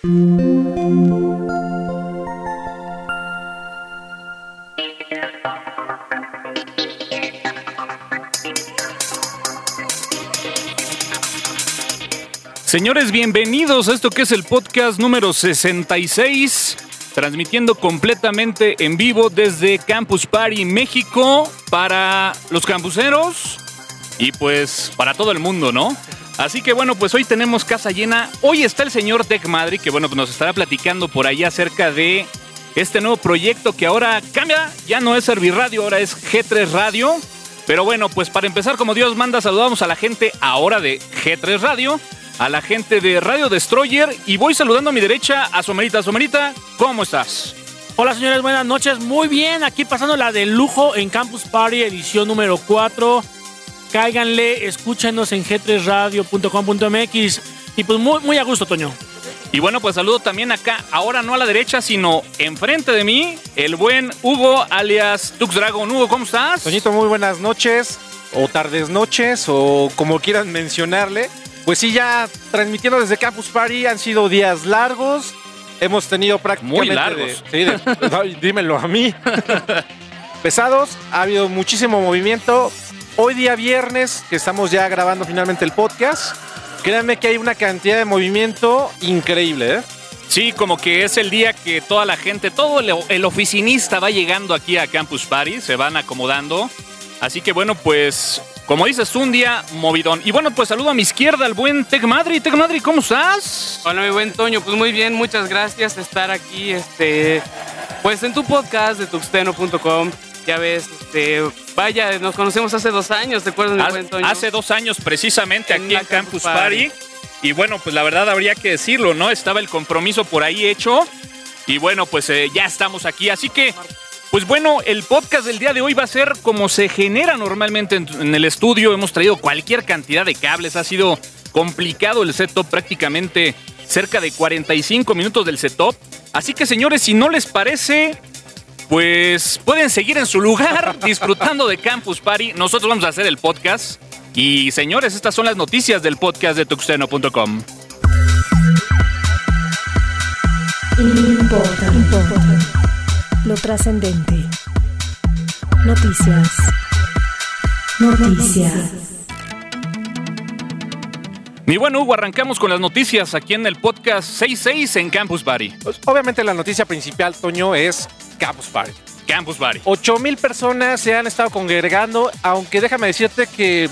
Señores, bienvenidos a esto que es el podcast número 66, transmitiendo completamente en vivo desde Campus Party México para los campuseros y pues para todo el mundo, ¿no? Así que bueno, pues hoy tenemos casa llena. Hoy está el señor Tech Madrid, que bueno, pues nos estará platicando por ahí acerca de este nuevo proyecto que ahora cambia, ya no es Serviradio, ahora es G3 Radio. Pero bueno, pues para empezar, como Dios manda, saludamos a la gente ahora de G3 Radio a la gente de Radio Destroyer y voy saludando a mi derecha a Somerita. Somerita, ¿cómo estás? Hola señores, buenas noches. Muy bien, aquí pasando la de lujo en Campus Party, edición número 4. Cáiganle, escúchenos en g3radio.com.mx y pues muy, muy a gusto, Toño. Y bueno, pues saludo también acá, ahora no a la derecha, sino enfrente de mí, el buen Hugo, alias Tux Dragon. Hugo, ¿cómo estás? Toñito, muy buenas noches, o tardes noches, o como quieran mencionarle. Pues sí, ya transmitiendo desde Campus Party han sido días largos. Hemos tenido prácticamente. Muy largos. sí, no, dímelo a mí. Pesados, ha habido muchísimo movimiento. Hoy día viernes, que estamos ya grabando finalmente el podcast, créanme que hay una cantidad de movimiento increíble, ¿eh? Sí, como que es el día que toda la gente, todo el, el oficinista va llegando aquí a Campus Party, se van acomodando. Así que bueno, pues como dices, un día movidón. Y bueno, pues saludo a mi izquierda al buen Tech Madrid. Tech Madrid, ¿cómo estás? Hola, mi buen Toño. Pues muy bien, muchas gracias de estar aquí, este, pues en tu podcast de tuxteno.com. Ya ves, este, vaya, nos conocemos hace dos años, ¿te acuerdas, Hace, Toño? hace dos años precisamente En aquí en Campus Campus Party. Party. Y bueno, pues la verdad habría que decirlo, ¿no? Estaba el compromiso por ahí hecho. Y bueno, pues eh, ya estamos aquí. Así que, pues bueno, el podcast del día de hoy va a ser como se genera normalmente en, en el estudio. Hemos traído cualquier cantidad de cables. Ha sido complicado el setup, prácticamente cerca de 45 minutos del setup. Así que, señores, si no les parece, pues pueden seguir en su lugar disfrutando de Campus Party. Nosotros vamos a hacer el podcast. Y señores, estas son las noticias del podcast de tuxteno.com. Importa, importa. Lo trascendente. Noticias. Noticias. Mi buen Hugo, arrancamos con las noticias aquí en el podcast 66 en Campus Party. Pues, obviamente la noticia principal, Toño, es Campus Party. Campus Party. 8 mil personas se han estado congregando, aunque déjame decirte que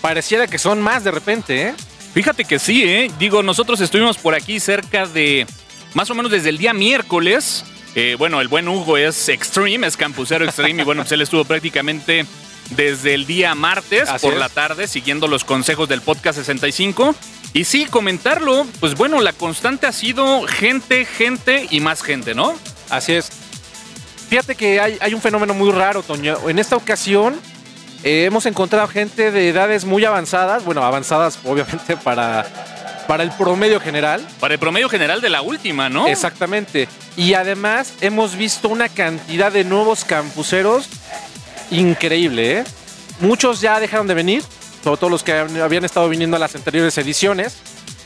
pareciera que son más de repente, ¿eh? Fíjate que sí, ¿eh? Digo, nosotros estuvimos por aquí cerca de, más o menos desde el día miércoles. Eh, bueno, el buen Hugo es Extreme, es campusero Extreme, y bueno, pues él estuvo prácticamente desde el día martes Así por es. la tarde siguiendo los consejos del podcast 65. Y sí, comentarlo, pues bueno, la constante ha sido gente, gente y más gente, ¿no? Así es. Fíjate que hay, hay un fenómeno muy raro, Toño. En esta ocasión eh, hemos encontrado gente de edades muy avanzadas, bueno, avanzadas obviamente para, para el promedio general. Para el promedio general de la última, ¿no? Exactamente. Y además hemos visto una cantidad de nuevos campuseros increíble, ¿eh? Muchos ya dejaron de venir, sobre todo los que habían estado viniendo a las anteriores ediciones.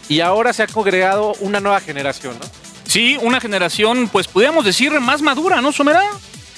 Y ahora se ha congregado una nueva generación, ¿no? Sí, una generación, pues podríamos decir, más madura, ¿no, Somera?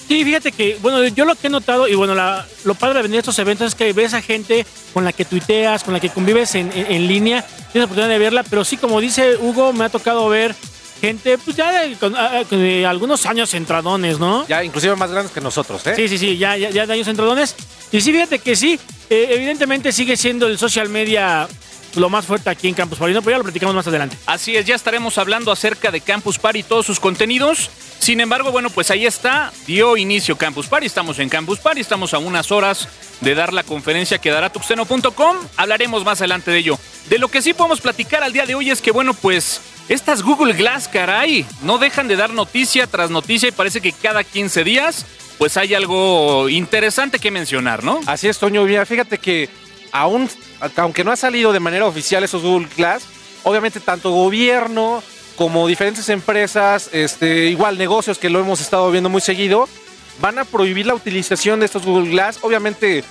Sí, fíjate que, bueno, yo lo que he notado, y bueno, la- lo padre de venir a estos eventos es que ves a gente con la que tuiteas, con la que convives en, en- en línea, tienes la oportunidad de verla, pero sí, como dice Hugo, me ha tocado ver gente, pues ya de, con, ah, con, eh, algunos años entradones, ¿no? Ya inclusive más grandes que nosotros, ¿eh? Sí, sí, sí, ya, ya, ya de años entradones. Y sí, fíjate que sí, eh, evidentemente sigue siendo el social media lo más fuerte aquí en Campus Party, ¿no? pero ya lo platicamos más adelante. Así es, ya estaremos hablando acerca de Campus Party y todos sus contenidos. Sin embargo, bueno, pues ahí está, dio inicio Campus Party, estamos en Campus Party, estamos a unas horas de dar la conferencia que dará tuxteno.com, hablaremos más adelante de ello. De lo que sí podemos platicar al día de hoy es que, bueno, pues estas Google Glass, caray, no dejan de dar noticia tras noticia y parece que cada 15 días, pues hay algo interesante que mencionar, ¿no? Así es, Toño. Mira, fíjate que aún, aunque no ha salido de manera oficial esos Google Glass, obviamente tanto gobierno como diferentes empresas, este, igual negocios que lo hemos estado viendo muy seguido, van a prohibir la utilización de estos Google Glass, obviamente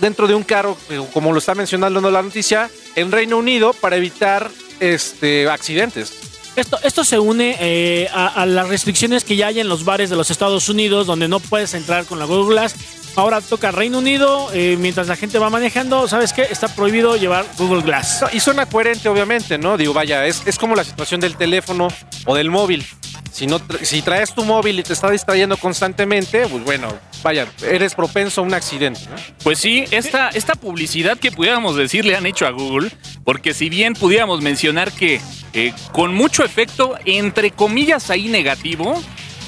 dentro de un carro, eh, como lo está mencionando la noticia, en Reino Unido para evitar este, accidentes. Esto, esto se une eh, a, a las restricciones que ya hay en los bares de los Estados Unidos, donde no puedes entrar con la Google Glass. Ahora toca Reino Unido, eh, mientras la gente va manejando, ¿sabes qué? Está prohibido llevar Google Glass. No, y suena coherente, obviamente, ¿no? Digo, vaya, es, es como la situación del teléfono o del móvil. Si, no, si traes tu móvil y te está distrayendo constantemente, pues bueno, vaya, eres propenso a un accidente, ¿no? Pues sí, esta, esta publicidad que pudiéramos decir le han hecho a Google, porque si bien pudiéramos mencionar que eh, con mucho efecto, entre comillas ahí negativo,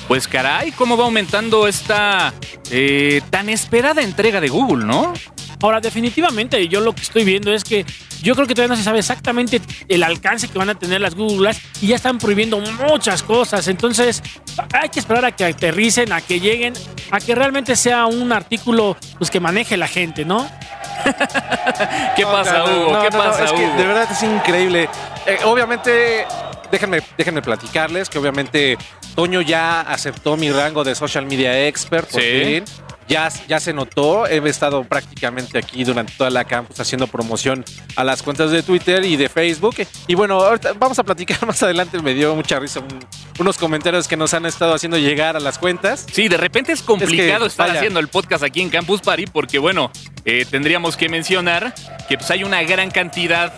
pues caray, cómo va aumentando esta eh, tan esperada entrega de Google, ¿no? Ahora, definitivamente, yo lo que estoy viendo es que yo creo que todavía no se sabe exactamente el alcance que van a tener las Google Glass y ya están prohibiendo muchas cosas. Entonces, hay que esperar a que aterricen, a que lleguen, a que realmente sea un artículo pues, que maneje la gente, ¿no? ¿Qué No, pasa, no, Hugo? no, ¿Qué no, no, pasa, es que de verdad es increíble. Eh, obviamente, déjenme, déjenme platicarles que obviamente Toño ya aceptó mi rango de social media expert. Por Sí. fin. Ya, ya se notó, he estado prácticamente aquí durante toda la campus haciendo promoción a las cuentas de Twitter y de Facebook. Y bueno, ahorita vamos a platicar más adelante. Me dio mucha risa un- unos comentarios que nos han estado haciendo llegar a las cuentas. Sí, de repente es complicado Es que, estar vaya. haciendo el podcast aquí en Campus Party porque, bueno, eh, tendríamos que mencionar que pues, hay una gran cantidad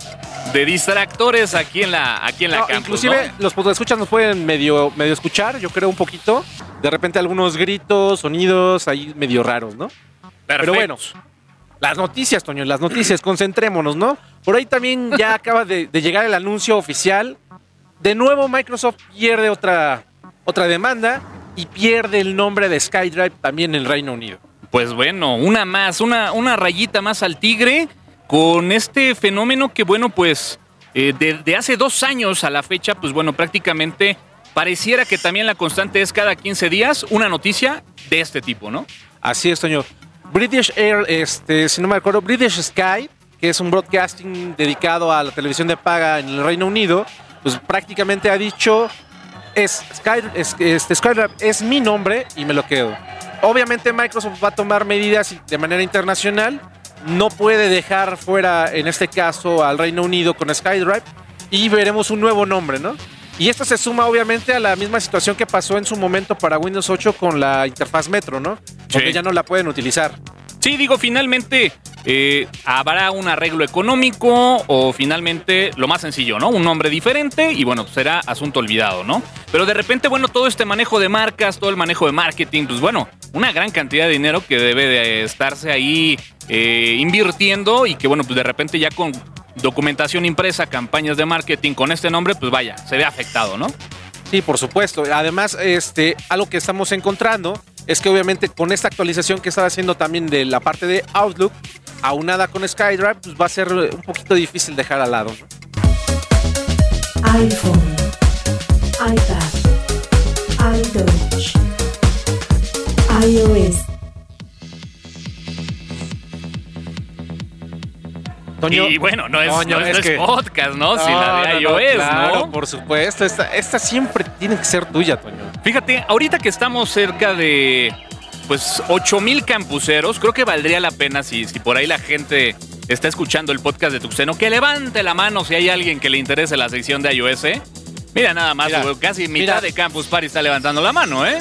de distractores aquí en la, aquí en la No, campus. inclusive ¿no? los escuchas nos pueden medio, medio escuchar, yo creo un poquito. De repente algunos gritos, sonidos ahí medio raros, ¿no? Pero bueno, las noticias, Toño, las noticias, concentrémonos, ¿no? Por ahí también ya acaba de, de llegar el anuncio oficial. De nuevo Microsoft pierde otra, otra demanda y pierde el nombre de SkyDrive también en el Reino Unido. Pues bueno, una más, una, una rayita más al tigre con este fenómeno que, bueno, pues eh, desde hace dos años a la fecha, pues bueno, prácticamente pareciera que también la constante es cada 15 días una noticia de este tipo, ¿no? Así es, Toño. British Air, este, si no me acuerdo, British Sky, que es un broadcasting dedicado a la televisión de paga en el Reino Unido, pues prácticamente ha dicho, es Sky, es, este, SkyDrive es mi nombre y me lo quedo. Obviamente Microsoft va a tomar medidas de manera internacional, no puede dejar fuera, en este caso, al Reino Unido con SkyDrive y veremos un nuevo nombre, ¿no? Y esto se suma obviamente a la misma situación que pasó en su momento para Windows 8 con la interfaz Metro, ¿no? Porque Sí. ya no la pueden utilizar. Sí, digo, finalmente eh, habrá un arreglo económico o finalmente lo más sencillo, ¿no? Un nombre diferente y bueno, será asunto olvidado, ¿no? Pero de repente, bueno, todo este manejo de marcas, todo el manejo de marketing, pues bueno, una gran cantidad de dinero que debe de estarse ahí eh, invirtiendo y que bueno, pues de repente ya con documentación impresa, campañas de marketing con este nombre, pues vaya, se ve afectado, ¿no? Sí, por supuesto. Además, este, algo que estamos encontrando es que obviamente con esta actualización que estaba haciendo también de la parte de Outlook, aunada con SkyDrive, pues va a ser un poquito difícil dejar al lado. ¿no? iPhone, iPad, iOS, Toño, y bueno, no es, Toño, no es- es no es que- podcast, ¿no? si la de no, no, iOS, claro, ¿no? Por supuesto, esta, esta siempre tiene que ser tuya, Toño. Fíjate, ahorita que estamos cerca de pues 8000 campuseros, creo que valdría la pena si, si por ahí la gente está escuchando el podcast de Tuxteno, que levante la mano si hay alguien que le interese la sección de iOS. Mira nada más, Mira, casi mira. mitad de Campus Party está levantando la mano, ¿eh?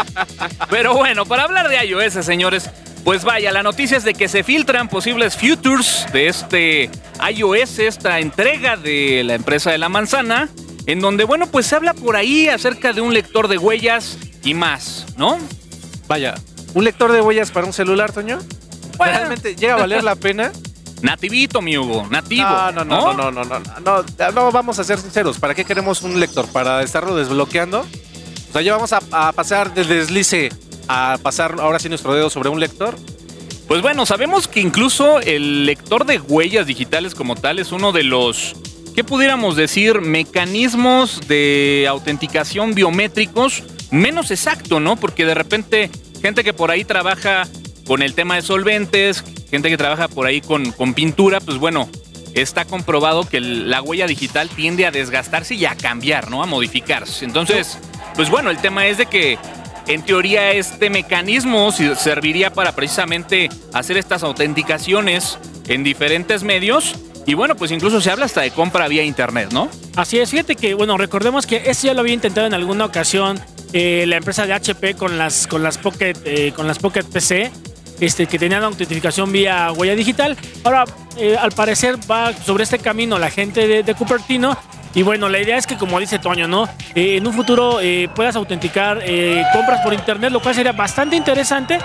Pero bueno, para hablar de iOS, señores, pues vaya, la noticia es de que se filtran posibles futures de este iOS, esta entrega de la empresa de la manzana, en donde, bueno, pues se habla por ahí acerca de un lector de huellas y más, ¿no? Vaya, ¿un lector de huellas para un celular, Toño? Bueno. ¿Realmente llega a valer la pena? Nativito, mi Hugo, nativo. No, no, no, no, no, no, no, no, no, vamos a ser sinceros. ¿Para qué queremos un lector? ¿Para estarlo desbloqueando? O sea, ya vamos a, a pasar del deslice a pasar ahora sí nuestro dedo sobre un lector. Pues bueno, sabemos que incluso el lector de huellas digitales como tal es uno de los, ¿qué pudiéramos decir? Mecanismos de autenticación biométricos menos exacto, ¿no? Porque de repente gente que por ahí trabaja con el tema de solventes, gente que trabaja por ahí con, con pintura, pues bueno, está comprobado que la huella digital tiende a desgastarse y a cambiar, ¿no? A modificarse. Entonces, pues bueno, el tema es de que en teoría este mecanismo serviría para precisamente hacer estas autenticaciones en diferentes medios Y bueno, pues incluso se habla hasta de compra vía internet, ¿no? Así es, fíjate que, bueno, recordemos que esto ya lo había intentado en alguna ocasión eh, la empresa de HP con las, con las Pocket, eh, con las Pocket PC, este, que tenían autentificación vía huella digital. Ahora, eh, al parecer, va sobre este camino la gente de, de Cupertino. Y bueno, la idea es que, como dice Toño, ¿no? Eh, en un futuro eh, puedas autenticar eh, compras por internet, lo cual sería bastante interesante,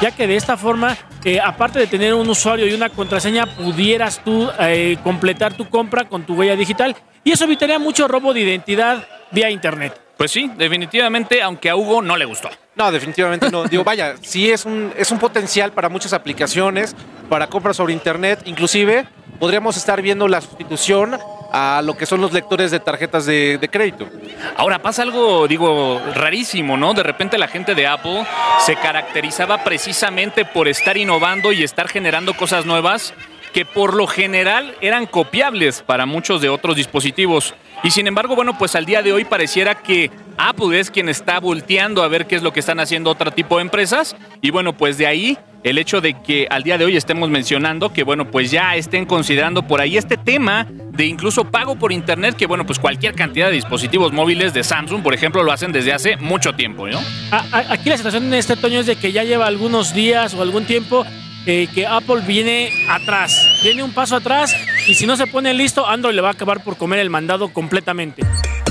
ya que de esta forma, eh, aparte de tener un usuario y una contraseña, pudieras tú eh, completar tu compra con tu huella digital. Y eso evitaría mucho robo de identidad vía internet. Pues sí, definitivamente, aunque a Hugo no le gustó. No, definitivamente no. Digo, vaya, sí es un, es un potencial para muchas aplicaciones, para compras sobre internet. Inclusive podríamos estar viendo la sustitución a lo que son los lectores de tarjetas de, crédito. Ahora pasa algo, digo, rarísimo, ¿no? De repente la gente de Apple se caracterizaba precisamente por estar innovando y estar generando cosas nuevas que por lo general eran copiables para muchos de otros dispositivos. Y sin embargo, bueno, pues al día de hoy pareciera que Apple es quien está volteando a ver qué es lo que están haciendo otro tipo de empresas. Y bueno, pues de ahí el hecho de que al día de hoy estemos mencionando que, bueno, pues ya estén considerando por ahí este tema de incluso pago por internet, que, bueno, pues cualquier cantidad de dispositivos móviles de Samsung, por ejemplo, lo hacen desde hace mucho tiempo, ¿no? Aquí la situación en este otoño es de que ya lleva algunos días o algún tiempo que Apple viene atrás, viene un paso atrás y si no se pone listo, Android le va a acabar por comer el mandado completamente.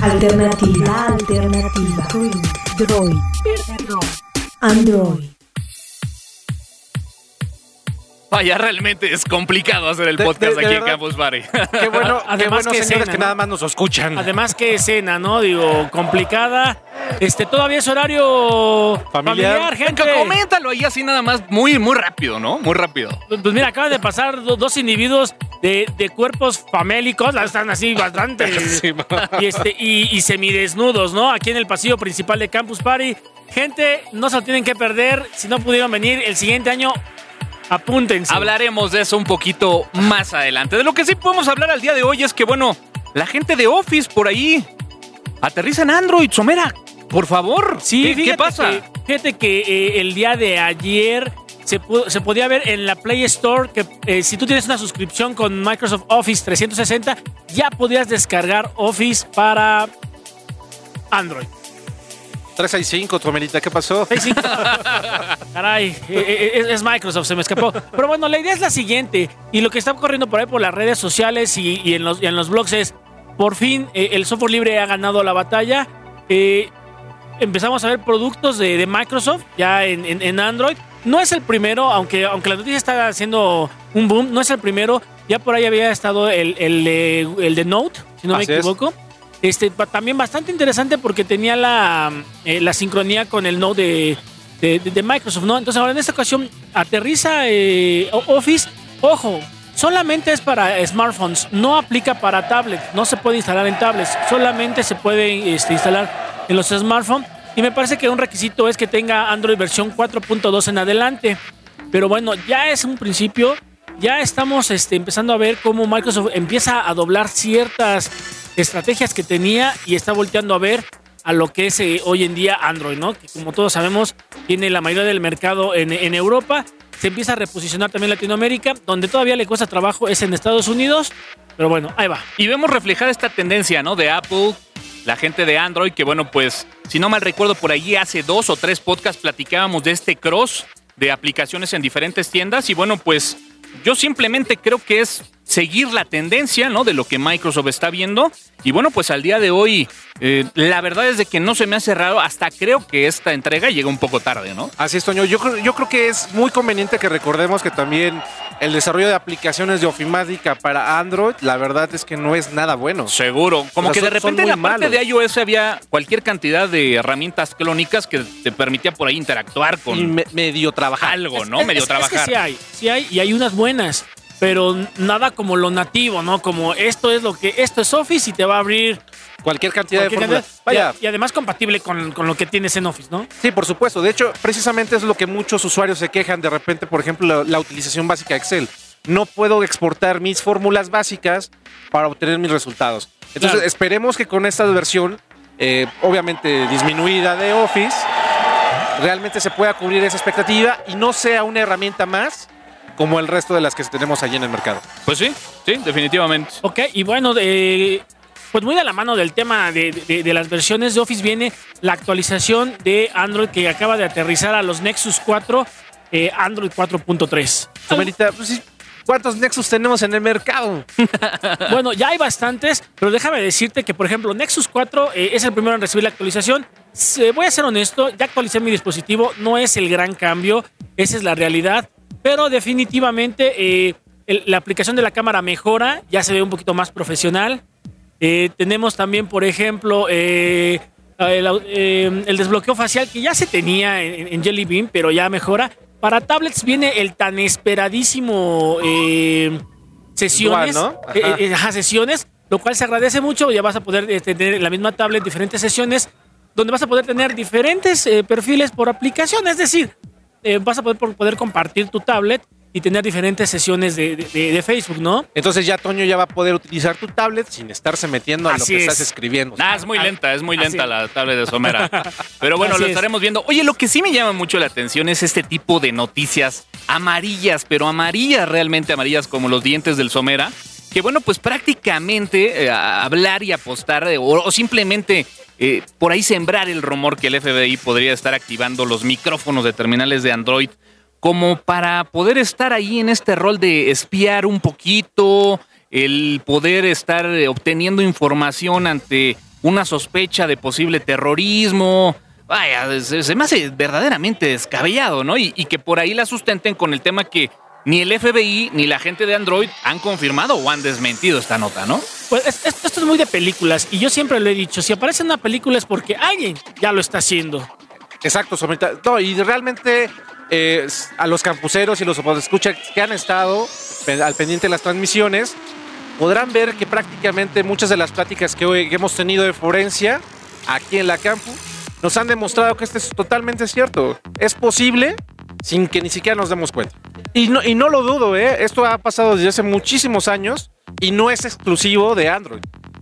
Alternativa, alternativa. Droid. Android. Vaya, realmente es complicado hacer el De- podcast de- de aquí en. Campus Party. Qué bueno, qué Además bueno que señores, escena, que ¿no? nada más nos escuchan. Además que escena, ¿no? Digo, complicada. Este, todavía es horario Familiar. familiar, gente. Coméntalo ahí así nada más, muy, muy rápido, ¿no? Muy rápido. Pues mira, acaban de pasar do- dos individuos de, de cuerpos famélicos, están así bastante y, este, y, y semidesnudos, ¿no? Aquí en el pasillo principal de Campus Party. Gente, no se lo tienen que perder. Si no pudieron venir el siguiente año, apúntense. Hablaremos de eso un poquito más adelante. De lo que sí podemos hablar al día de hoy es que, bueno, la gente de Office por ahí aterriza en Android. Somera, por favor. Sí, ¿Qué, pasa? Que, fíjate que eh, el día de ayer se podía ver en la Play Store que eh, si tú tienes una suscripción con Microsoft Office 360, ya podías descargar Office para Android. 365, Tomelita, ¿qué pasó? 65. Caray, eh, eh, es, es Microsoft, se me escapó. Pero bueno, la idea es la siguiente, y lo que está corriendo por ahí por las redes sociales y, y en, los, y en los blogs es, por fin eh, el software libre ha ganado la batalla. Eh, empezamos a ver productos de, de Microsoft ya en, en- en Android. No es el primero, aunque, aunque la noticia está haciendo un boom, no es el primero. Ya por ahí había estado el, el, de- el de Note, si no me Así es. Este, también bastante interesante porque tenía la, eh, sincronía con el Note de, Microsoft, ¿no? Entonces ahora en esta ocasión aterriza eh, Office. Ojo, solamente es para smartphones, no aplica para tablets, no se puede instalar en tablets, solamente se puede este, instalar en los smartphones. Y me parece que un requisito es que tenga Android versión 4.2 en adelante. Pero bueno, ya es un principio. Ya estamos este, empezando a ver cómo Microsoft empieza a doblar ciertas estrategias que tenía y está volteando a ver a lo que es eh, hoy en día Android, ¿no? Que como todos sabemos, tiene la mayoría del mercado en, en Europa. Se empieza a reposicionar también Latinoamérica, donde todavía le cuesta trabajo es en Estados Unidos. Pero bueno, ahí va. Y vemos reflejada esta tendencia, ¿no? De Apple, la gente de Android, que bueno, pues, si no mal recuerdo, por allí hace dos o tres podcasts platicábamos de este cross de aplicaciones en diferentes tiendas. Y bueno, pues, yo simplemente creo que es seguir la tendencia, ¿no? De lo que Microsoft está viendo. Y bueno, pues al día de hoy, eh, la verdad es de que no se me ha cerrado, hasta creo que esta entrega llega un poco tarde, ¿no? Así es, Toño. Yo, yo creo que es muy conveniente que recordemos que también el desarrollo de aplicaciones de Ofimática para Android, la verdad es que no es nada bueno. Seguro. Como O sea, que de repente en la parte malos. de iOS había cualquier cantidad de herramientas clónicas que te permitía por ahí interactuar con Y me- medio trabajar. algo, ¿no? es- Medio es- es que trabajar. sí hay, sí hay, y hay unas buenas, pero nada como lo nativo, ¿no? Como esto es lo que, esto es Office y te va a abrir Cualquier cantidad cualquier de fórmulas. cantidad. Vaya, Y, y además compatible con, con lo que tienes en Office, ¿no? Sí, por supuesto. De hecho, precisamente es lo que muchos usuarios se quejan de repente, por ejemplo, la, la utilización básica de Excel. No puedo exportar mis fórmulas básicas para obtener mis resultados. Entonces, Claro. esperemos que con esta versión, eh, obviamente disminuida de Office, realmente se pueda cubrir esa expectativa y no sea una herramienta más como el resto de las que tenemos allí en el mercado. Pues sí, sí, definitivamente. Ok, y bueno, eh, pues muy de la mano del tema de, de- de las versiones de Office viene la actualización de Android que acaba de aterrizar a los Nexus 4, eh, Android 4.3. Somerita, pues sí, ¿cuántos Nexus tenemos en el mercado? Bueno, ya hay bastantes, pero déjame decirte que, por ejemplo, Nexus 4 eh, es el primero en recibir la actualización. Se- voy a ser honesto, ya actualicé mi dispositivo, no es el gran cambio, esa es la realidad, pero definitivamente eh, el- la aplicación de la cámara mejora, ya se ve un poquito más profesional. Eh, tenemos también, por ejemplo, eh, el, eh, el desbloqueo facial que ya se tenía en, en Jelly Bean, pero ya mejora. Para tablets viene el tan esperadísimo eh, sesiones, eh, Ajá. ajá, sesiones, lo cual se agradece mucho. Ya vas a poder tener en la misma tablet diferentes sesiones donde vas a poder tener diferentes perfiles por aplicación. Es decir, vas a poder, poder compartir tu tablet y tener diferentes sesiones de, de- de- de Facebook, ¿no? Entonces ya Toño ya va a poder utilizar tu tablet sin estarse metiendo a lo Así que es. estás escribiendo. Ah, es muy lenta, es muy lenta la tablet de Somera. Pero bueno, Así lo es. estaremos viendo. Oye, lo que sí me llama mucho la atención es este tipo de noticias amarillas, pero amarillas, realmente amarillas como los dientes del Somera. Que bueno, pues prácticamente eh, hablar y apostar eh, o, o simplemente eh, por ahí sembrar el rumor que el FBI podría estar activando los micrófonos de terminales de Android como para poder estar ahí en este rol de espiar un poquito, el poder estar eh, obteniendo información ante una sospecha de posible terrorismo. Vaya, se, se me hace verdaderamente descabellado, ¿no? Y, y que por ahí la sustenten con el tema que ni el FBI ni la gente de Android han confirmado o han desmentido esta nota, ¿no? Pues es- es- esto es muy de películas y yo siempre lo he dicho, si aparece en una película es porque alguien ya lo está haciendo. Exacto, Somerita. No, y realmente eh, a los campuseros y los escucha que han estado al pendiente de las transmisiones, podrán ver que prácticamente muchas de las pláticas que hoy hemos tenido de Forencia aquí en la campus nos han demostrado que esto es totalmente cierto. Es posible sin que ni siquiera nos demos cuenta. Y no, y no lo dudo, ¿eh? Esto ha pasado desde hace muchísimos años y no es exclusivo de Android.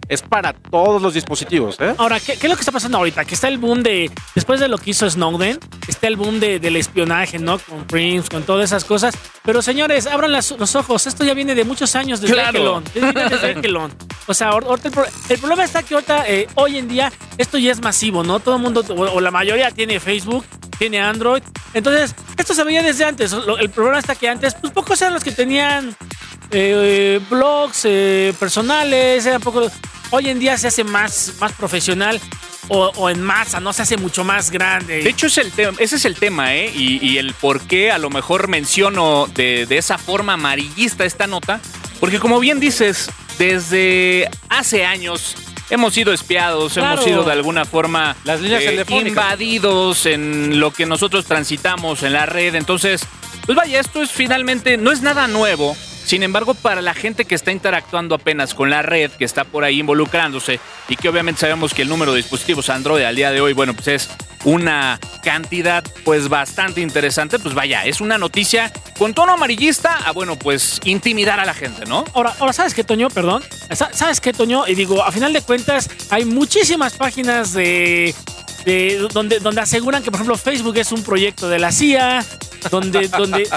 Es para todos los dispositivos, ¿eh? Ahora, ¿qué, qué es lo que está pasando ahorita? Que está el boom de, después de lo que hizo Snowden, está el boom de- del espionaje, ¿no? Con Prince, con todas esas cosas. Pero señores, abran las- los ojos, esto ya viene de muchos años desde Claro. Desde Ekelon. O sea, ahorita el, pro- el problema está que ahorita, eh, hoy en día, esto ya es masivo, ¿no? Todo el mundo, o, o la mayoría tiene Facebook, tiene Android. Entonces, esto se veía desde antes. El problema está que antes, pues pocos eran los que tenían eh, blogs eh, personales, eran poco. Hoy en día se hace más, más profesional o, o en masa, ¿no? Se hace mucho más grande. De hecho, es el tema- ese es el tema, ¿eh? Y, y el por qué a lo mejor menciono de, de esa forma amarillista esta nota. Porque como bien dices, desde hace años hemos sido espiados, Claro. hemos sido de alguna forma eh, Las líneas telefónicas. invadidos en lo que nosotros transitamos en la red. Entonces, pues vaya, esto es finalmente, no es nada nuevo. Sin embargo, para la gente que está interactuando apenas con la red, que está por ahí involucrándose y que obviamente sabemos que el número de dispositivos Android al día de hoy, bueno, pues es una cantidad pues bastante interesante, pues vaya, es una noticia con tono amarillista a, bueno, pues intimidar a la gente, ¿no? Ahora, ahora, ¿sabes qué, Toño? Perdón. Sa- ¿Sabes qué, Toño? Y digo, a final de cuentas, hay muchísimas páginas de. De- donde, donde aseguran que, por ejemplo, Facebook es un proyecto de la CIA, donde, donde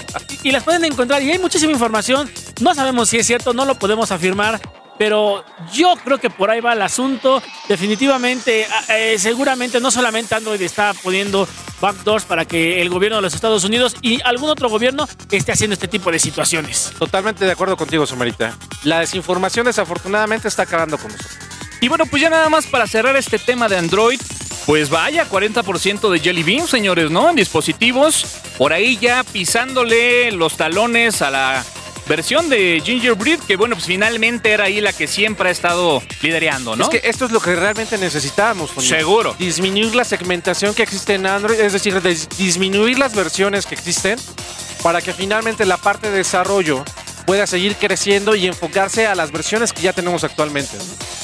y, y las pueden encontrar y hay muchísima información. No sabemos si es cierto, no lo podemos afirmar, pero yo creo que por ahí va el asunto. Definitivamente, eh, seguramente no solamente Android está poniendo backdoors para que el gobierno de los Estados Unidos y algún otro gobierno esté haciendo este tipo de situaciones. Totalmente de acuerdo contigo, Somerita. La desinformación desafortunadamente está acabando con nosotros. Y bueno, pues ya nada más para cerrar este tema de Android, pues vaya, 40% de Jelly Bean, señores, ¿no? En dispositivos, por ahí ya pisándole los talones a la versión de Gingerbread, que bueno, pues finalmente era ahí la que siempre ha estado liderando, ¿no? Es que esto es lo que realmente necesitábamos. Toño. Seguro. Disminuir la segmentación que existe en Android, es decir, dis- disminuir las versiones que existen para que finalmente la parte de desarrollo pueda seguir creciendo y enfocarse a las versiones que ya tenemos actualmente.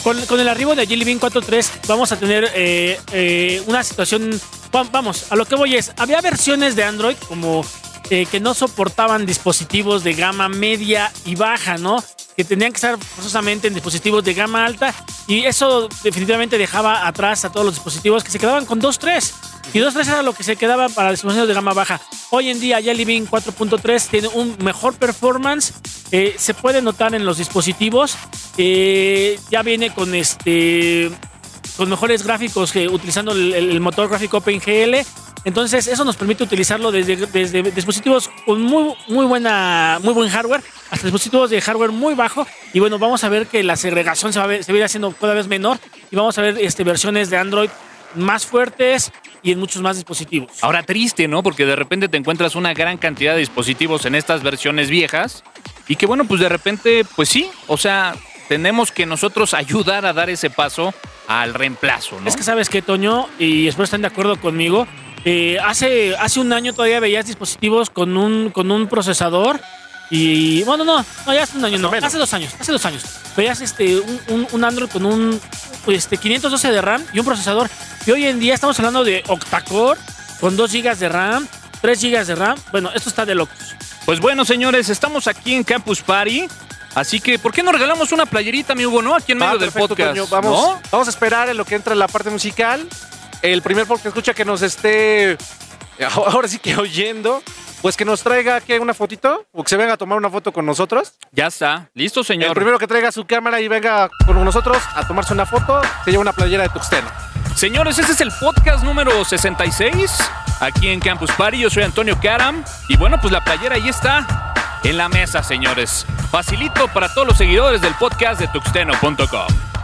Con, con el arribo de Jelly Bean 4.3 vamos a tener eh, eh, una situación, va- vamos, a lo que voy es, había versiones de Android como eh, que no soportaban dispositivos de gama media y baja, ¿no? Que tenían que estar forzosamente en dispositivos de gama alta y eso definitivamente dejaba atrás a todos los dispositivos que se quedaban con 2.3 y 2.3 era lo que se quedaba para dispositivos de gama baja. Hoy en día Jelly Bean 4.3 tiene un mejor performance, eh, se puede notar en los dispositivos, eh, ya viene con este con mejores gráficos que utilizando el, el motor gráfico OpenGL. Entonces, eso nos permite utilizarlo desde, dispositivos con muy, muy, buena, muy buen hardware hasta dispositivos de hardware muy bajo. Y bueno, vamos a ver que la segregación se va a, ver, ir haciendo cada vez menor y vamos a ver este, versiones de Android más fuertes y en muchos más dispositivos. Ahora triste, ¿no? Porque de repente te encuentras una gran cantidad de dispositivos en estas versiones viejas y que bueno, pues de repente, pues sí, o sea, tenemos que nosotros ayudar a dar ese paso al reemplazo, ¿no? Es que sabes que, Toño, y espero estén de acuerdo conmigo, eh, hace, hace un año todavía veías dispositivos con un, con un procesador y bueno, no, no, ya hace un año, no, hace dos años, hace dos años. Veías este, un, un- un Android con un este, 512 de RAM y un procesador. Y hoy en día estamos hablando de octa-core con 2 GB de RAM, 3 GB de RAM. Bueno, esto está de locos. Pues bueno, señores, estamos aquí en Campus Party. Así que, ¿por qué no regalamos una playerita, mi Hugo, no? Aquí en medio Ah, del podcast. Toño. Vamos, ¿no? vamos a esperar en lo que entra en la parte musical. El primer podcast que escucha que nos esté ahora sí que oyendo, pues que nos traiga que una fotito o que se venga a tomar una foto con nosotros. Ya está. Listo, El señor. primero que traiga su cámara y venga con nosotros a tomarse una foto, se lleva una playera de Tuxteno. Señores, este es el podcast número 66 aquí en Campus Party. Yo soy Antonio Karam y bueno, pues la playera ahí está en la mesa, señores. Facilito para todos los seguidores del podcast de tuxteno.com.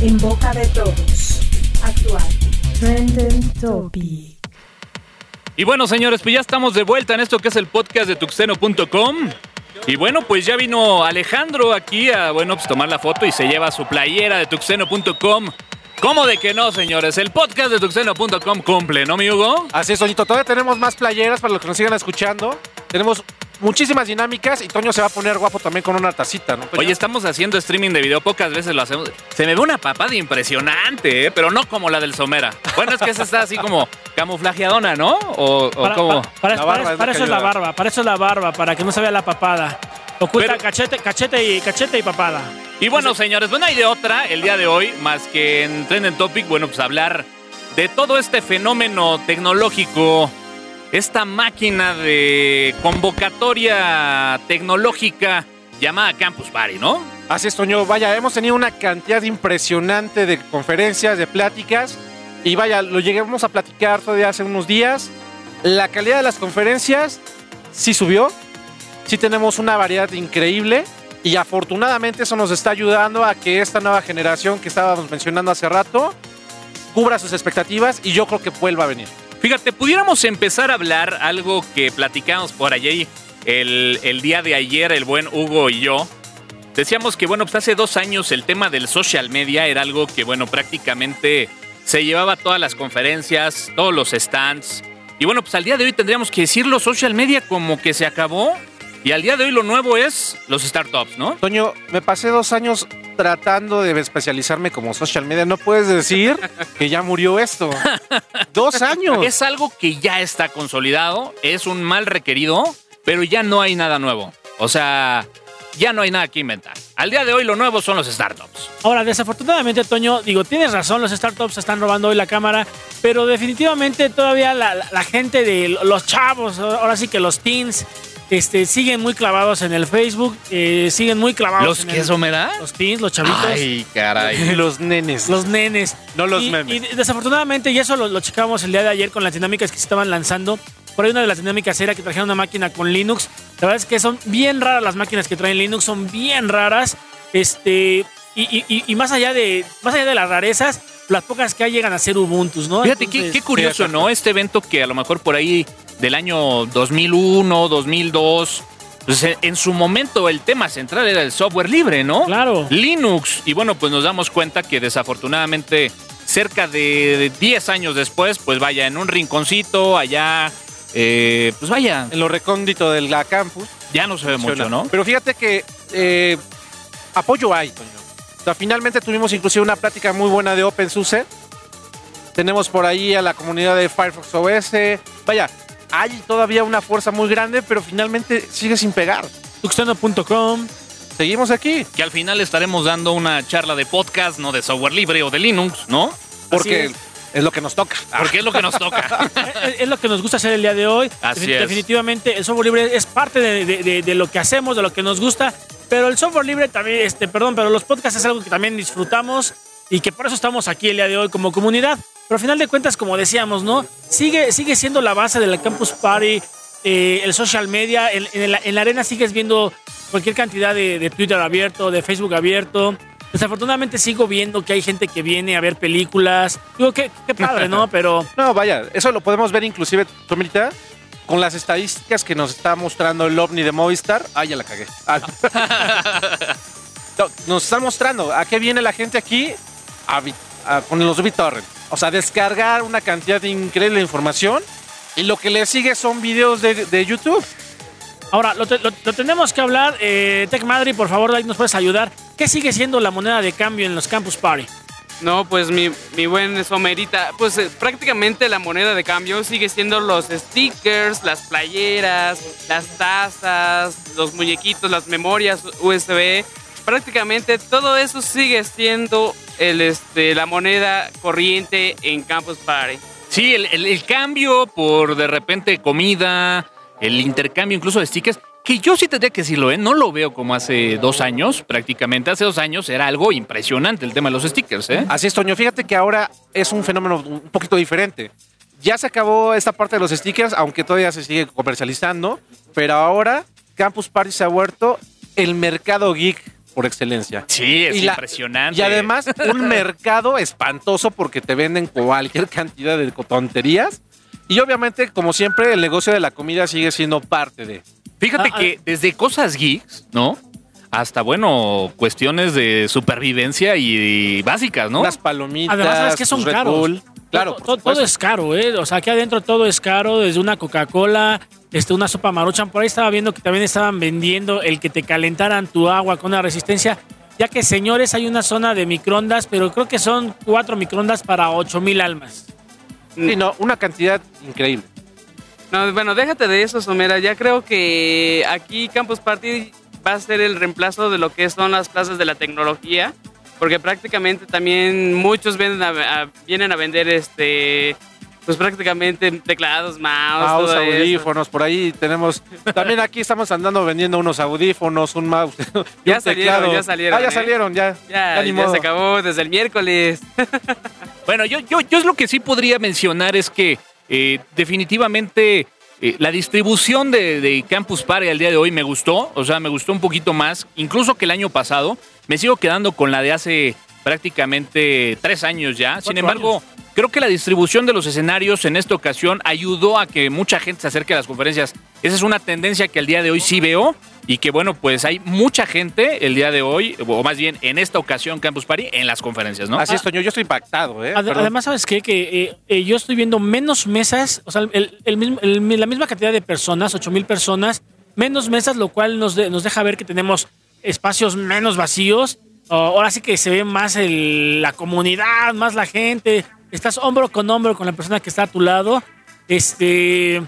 En boca de todos. Actual. Trending Topic. Y bueno, señores, pues ya estamos de vuelta en esto que es el podcast de tuxteno.com. Y bueno, pues ya vino Alejandro aquí a, bueno, pues tomar la foto y se lleva su playera de tuxteno.com. ¿Cómo de que no, señores? El podcast de tuxteno.com cumple, ¿no, mi Hugo? Así es, Toñito. Todavía tenemos más playeras para los que nos sigan escuchando. Tenemos muchísimas dinámicas y Toño se va a poner guapo también con una tacita, ¿no? Toño? Oye, estamos haciendo streaming de video, pocas veces lo hacemos. Se me ve una papada impresionante, ¿eh? pero no como la del Somera. Bueno, es que esa está así como camuflajeadona, ¿no? O, o Para, cómo. pa- para- es eso es la barba, para eso es la barba, para que no se vea la papada. Oculta Pero- cachete, cachete y cachete y papada. Y bueno, señores, pues no hay de otra el día de hoy más que en Trending Topic, bueno, pues hablar de todo este fenómeno tecnológico, esta máquina de convocatoria tecnológica llamada Campus Party, ¿no? Así es, Toño. Vaya, hemos tenido una cantidad impresionante de conferencias, de pláticas. Y vaya, lo llegamos a platicar todavía hace unos días. La calidad de las conferencias sí subió. Sí tenemos una variedad increíble. Y afortunadamente eso nos está ayudando a que esta nueva generación que estábamos mencionando hace rato cubra sus expectativas y yo creo que vuelva a venir. Fíjate, pudiéramos empezar a hablar algo que platicamos por allí el, el día de ayer, el buen Hugo y yo. Decíamos que, bueno, pues hace dos años el tema del social media era algo que, bueno, prácticamente se llevaba todas las conferencias, todos los stands. Y bueno, pues al día de hoy tendríamos que decirlo, social media como que se acabó. Y al día de hoy lo nuevo es los startups, ¿no? Toño, me pasé dos años tratando de especializarme como social media. No puedes decir que ya murió esto. Dos años. Es algo que ya está consolidado, es un mal requerido, pero ya no hay nada nuevo. O sea, ya no hay nada que inventar. Al día de hoy lo nuevo son los startups. Ahora, desafortunadamente, Toño, digo, tienes razón, los startups están robando hoy la cámara, pero definitivamente todavía la, la- la gente de los chavos, ahora sí que los teens, este, siguen muy clavados en el Facebook, eh, siguen muy clavados ¿Los en que el- eso me da? Los teens, los chavitos. Ay, caray. Los nenes. Los nenes. No los y, memes. Y desafortunadamente, y eso lo, lo checábamos el día de ayer con las dinámicas que se estaban lanzando. Por ahí una de las dinámicas era que trajeron una máquina con Linux. La verdad es que son bien raras las máquinas que traen Linux, son bien raras. Este. Y, y- y- más allá de. Más allá de las rarezas, las pocas que hay llegan a ser Ubuntu, ¿no? Fíjate, qué, Entonces, qué curioso, ¿no? Este evento que a lo mejor por ahí del año 2001, 2002, pues en- en su momento el tema central era el software libre, ¿no? Claro. Linux. Y bueno, pues nos damos cuenta que desafortunadamente cerca de 10 años después, pues vaya, en un rinconcito allá, eh, pues vaya, En lo recóndito de la campus. ya no se ve mucho, ¿no? Pero fíjate que eh, apoyo hay, Toño. Sea, finalmente tuvimos inclusive una plática muy buena de OpenSUSE. Tenemos por ahí a la comunidad de Firefox OS. Vaya, hay todavía una fuerza muy grande, pero finalmente sigue sin pegar. Tuxteno.com. Seguimos aquí. Que al final estaremos dando una charla de podcast, no de software libre o de Linux, ¿no? Porque es. es. lo que nos toca. Porque es lo que nos toca. es, es lo que nos gusta hacer el día de hoy. Así Defin- es. Definitivamente el software libre es parte de, de- de- de lo que hacemos, de lo que nos gusta. Pero el software libre también, este, perdón, pero los podcasts es algo que también disfrutamos y que por eso estamos aquí el día de hoy como comunidad. Pero al final de cuentas, como decíamos, ¿no? Sigue, sigue siendo la base de la Campus Party, eh, el social media. En, en la, en la arena sigues viendo cualquier cantidad de, de Twitter abierto, de Facebook abierto. Desafortunadamente sigo viendo que hay gente que viene a ver películas. Digo, qué, qué padre, ¿no? Pero No, vaya, eso lo podemos ver inclusive, Tomita, con las estadísticas que nos está mostrando el OVNI de Movistar. Ay, ya la cagué. Ah. No, nos está mostrando a qué viene la gente aquí a vi- a- con los BitTorrent. O sea, descargar una cantidad increíble de información y lo que le sigue son videos de, de YouTube. Ahora, lo, te- lo- lo tenemos que hablar. Eh, Tech Madrid, por favor, ahí nos puedes ayudar. ¿Qué sigue siendo la moneda de cambio en los Campus Party? No, pues mi, mi buen Somerita, pues eh, prácticamente la moneda de cambio sigue siendo los stickers, las playeras, las tazas, los muñequitos, las memorias USB. Prácticamente todo eso sigue siendo el, este, la moneda corriente en Campus Party. Sí, el, el- el cambio por de repente comida, el intercambio incluso de stickers, que yo sí tendría que decirlo, ¿eh? no lo veo como hace dos años, prácticamente. Hace dos años era algo impresionante el tema de los stickers, ¿eh? Así es, Toño. Fíjate que ahora es un fenómeno un poquito diferente. Ya se acabó esta parte de los stickers, aunque todavía se sigue comercializando. Pero ahora Campus Party se ha vuelto el mercado geek por excelencia. Sí, es Y la- impresionante. Y además, un mercado espantoso porque te venden cualquier cantidad de tonterías. Y obviamente, como siempre, el negocio de la comida sigue siendo parte de. Fíjate Ah, que desde cosas geeks, ¿no? Hasta, bueno, cuestiones de supervivencia y, básicas, ¿no? Unas palomitas. Además, ¿sabes qué son Red caros? Bull. Claro, todo es caro, ¿eh? O sea, aquí adentro todo es caro, desde una Coca-Cola, este, una sopa maruchan. Por ahí estaba viendo que también estaban vendiendo el que te calentaran tu agua con una resistencia. Ya que, señores, hay una zona de microondas, pero creo que son cuatro microondas para ocho mil almas. Sí, no, una cantidad increíble. No, bueno, déjate de eso, Somera. Ya creo que aquí Campus Party va a ser el reemplazo de lo que son las plazas de la tecnología, porque prácticamente también muchos venden a- a- vienen a vender este, pues prácticamente teclados, mouse, Mouse, todo eso. audífonos, por ahí tenemos. También aquí estamos andando vendiendo unos audífonos, un mouse. y Ya un salieron, teclado. ya salieron, Ah, ya ¿eh? salieron, ya. Ya, ya modo. se acabó desde el miércoles. Bueno, yo, yo, yo es lo que sí podría mencionar es que eh, definitivamente eh, la distribución de, de Campus Party al día de hoy me gustó, o sea, me gustó un poquito más, incluso que el año pasado. Me sigo quedando con la de hace prácticamente tres años ya. Sin embargo, creo que la distribución de los escenarios en esta ocasión ayudó a que mucha gente se acerque a las conferencias. Esa es una tendencia que al día de hoy sí veo y que bueno, pues hay mucha gente el día de hoy, o más bien en esta ocasión Campus Party, en las conferencias, ¿no? Así es, Toño, yo estoy impactado, ¿eh? Perdón. Además, ¿sabes qué? Que eh, eh, yo estoy viendo menos mesas, o sea, el- el mismo- el- la misma cantidad de personas, 8 mil personas, menos mesas, lo cual nos, de- nos deja ver que tenemos espacios menos vacíos. Ahora sí que se ve más el- la comunidad, más la gente. Estás hombro con hombro con la persona que está a tu lado. Este,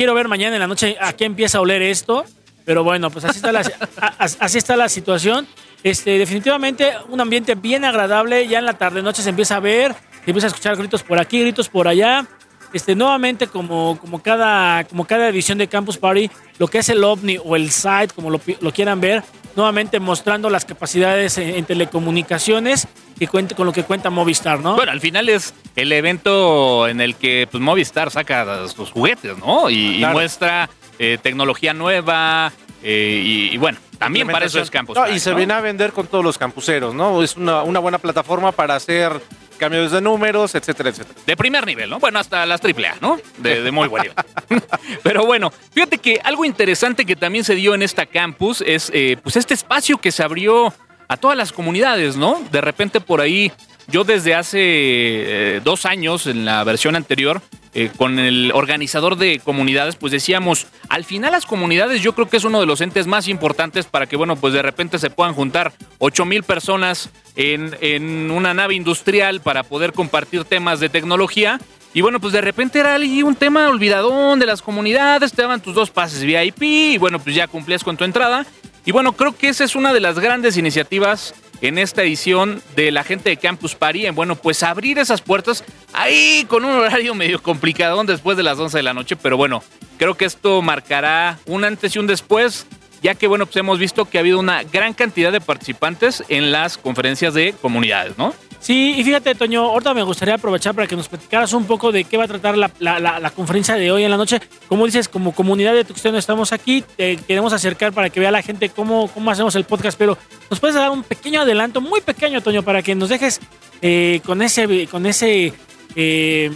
quiero ver mañana en la noche a qué empieza a oler esto. Pero bueno, pues así está la, así está la situación. Este, definitivamente un ambiente bien agradable. Ya en la tarde noche se empieza a ver, se empieza a escuchar gritos por aquí, gritos por allá. Este, nuevamente, como, como, cada, como cada edición de Campus Party, lo que es el OVNI o el site, como lo, lo quieran ver, nuevamente mostrando las capacidades en, en telecomunicaciones y cuenta, con lo que cuenta Movistar, ¿no? Bueno, al final es el evento en el que pues, Movistar saca sus juguetes, ¿no? Y, muestra eh, tecnología nueva eh, y, y bueno, también para eso es Campus No, y se ¿no? viene a vender con todos los campuseros, ¿no? Es una, una buena plataforma para hacer cambios de números, etcétera, etcétera. De primer nivel, ¿no? Bueno, hasta las AAA, ¿no? De, muy buen nivel. Pero bueno, fíjate que algo interesante que también se dio en esta campus es eh, pues este espacio que se abrió a todas las comunidades, ¿no? De repente por ahí, yo desde hace eh, dos años, en la versión anterior, eh, con el organizador de comunidades, pues decíamos, al final las comunidades yo creo que es uno de los entes más importantes para que, bueno, pues de repente se puedan juntar 8 mil personas en, en una nave industrial para poder compartir temas de tecnología. Y bueno, pues de repente era ahí un tema olvidadón de las comunidades, te daban tus dos pases VIP y bueno, pues ya cumplías con tu entrada. Y bueno, creo que esa es una de las grandes iniciativas en esta edición de la gente de Campus Party, en bueno, pues abrir esas puertas ahí con un horario medio complicado después de las 11 de la noche, pero bueno, creo que esto marcará un antes y un después, ya que bueno, pues hemos visto que ha habido una gran cantidad de participantes en las conferencias de comunidades, ¿no? Sí, y fíjate, Toño, ahorita me gustaría aprovechar para que nos platicaras un poco de qué va a tratar la, la- la- la conferencia de hoy en la noche. Como dices, como comunidad de Tuxteno estamos aquí, te queremos acercar para que vea la gente cómo, cómo hacemos el podcast, pero nos puedes dar un pequeño adelanto, muy pequeño, Toño, para que nos dejes eh, con ese, con ese, eh,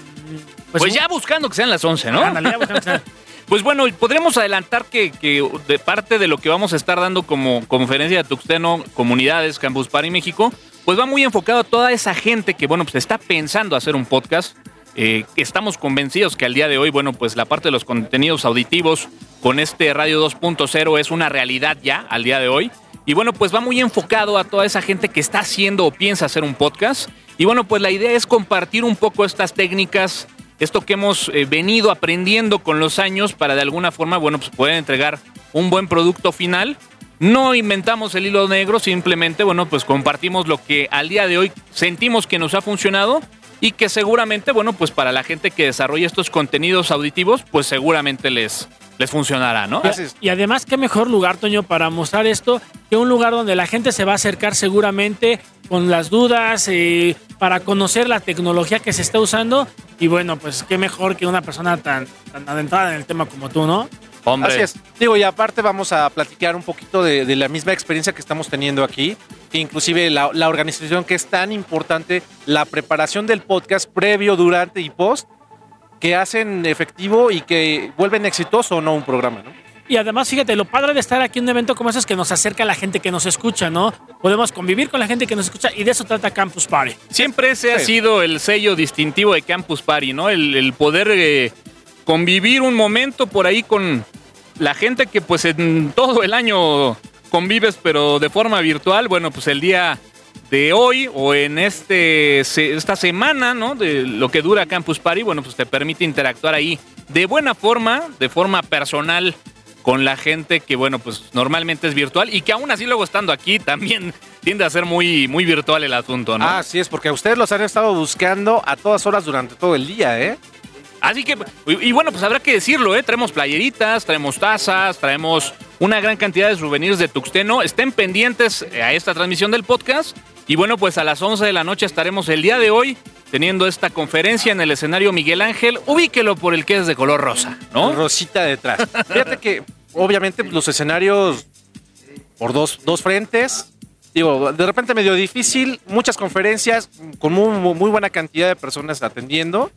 Pues, un- ya buscando que sean las 11, ¿no? Ándale, ya Pues bueno, podremos adelantar que, que de parte de lo que vamos a estar dando como conferencia de Tuxteno, comunidades, Campus Party México, pues va muy enfocado a toda esa gente que, bueno, pues está pensando hacer un podcast. Eh, estamos convencidos que al día de hoy, bueno, pues la parte de los contenidos auditivos con este Radio 2.0 es una realidad ya al día de hoy. Y bueno, pues va muy enfocado a toda esa gente que está haciendo o piensa hacer un podcast. Y bueno, pues la idea es compartir un poco estas técnicas, esto que hemos eh, venido aprendiendo con los años para de alguna forma, bueno, pues poder entregar un buen producto final. No inventamos el hilo negro, simplemente, bueno, pues compartimos lo que al día de hoy sentimos que nos ha funcionado y que seguramente, bueno, pues para la gente que desarrolla estos contenidos auditivos, pues seguramente les, les funcionará, ¿no? Gracias. Y además, qué mejor lugar, Toño, para mostrar esto que un lugar donde la gente se va a acercar seguramente con las dudas, eh, para conocer la tecnología que se está usando. Y bueno, pues qué mejor que una persona tan, tan adentrada en el tema como tú, ¿no? Hombre. Así es. Digo, y aparte vamos a platicar un poquito de, de la misma experiencia que estamos teniendo aquí, que inclusive la, la organización que es tan importante, la preparación del podcast previo, durante y post, que hacen efectivo y que vuelven exitoso o no un programa, ¿no? Y además, fíjate, lo padre de estar aquí en un evento como ese es que nos acerca a la gente que nos escucha, ¿no? Podemos convivir con la gente que nos escucha y de eso trata Campus Party. Siempre ese ha sido el sello distintivo de Campus Party, ¿no? El, el poder eh, convivir un momento por ahí con la gente que pues en todo el año convives, pero de forma virtual. Bueno, pues el día de hoy o en este esta semana, ¿no? De lo que dura Campus Party, bueno, pues te permite interactuar ahí de buena forma, de forma personal con la gente que, bueno, pues normalmente es virtual y que aún así luego estando aquí también tiende a ser muy, muy virtual el asunto, ¿no? Ah, sí es, porque ustedes los han estado buscando a todas horas durante todo el día, ¿eh? Así que, y, y bueno, pues habrá que decirlo, ¿eh? Traemos playeritas, traemos tazas, traemos una gran cantidad de souvenirs de Tuxteno. Estén pendientes eh, a esta transmisión del podcast. Y bueno, pues a las 11 de la noche estaremos el día de hoy teniendo esta conferencia en el escenario Miguel Ángel. Ubíquelo por el que es de color rosa, ¿no? Rosita detrás. Fíjate que, obviamente, los escenarios por dos, dos frentes. Digo, de repente medio difícil, muchas conferencias con muy, muy buena cantidad de personas atendiendo.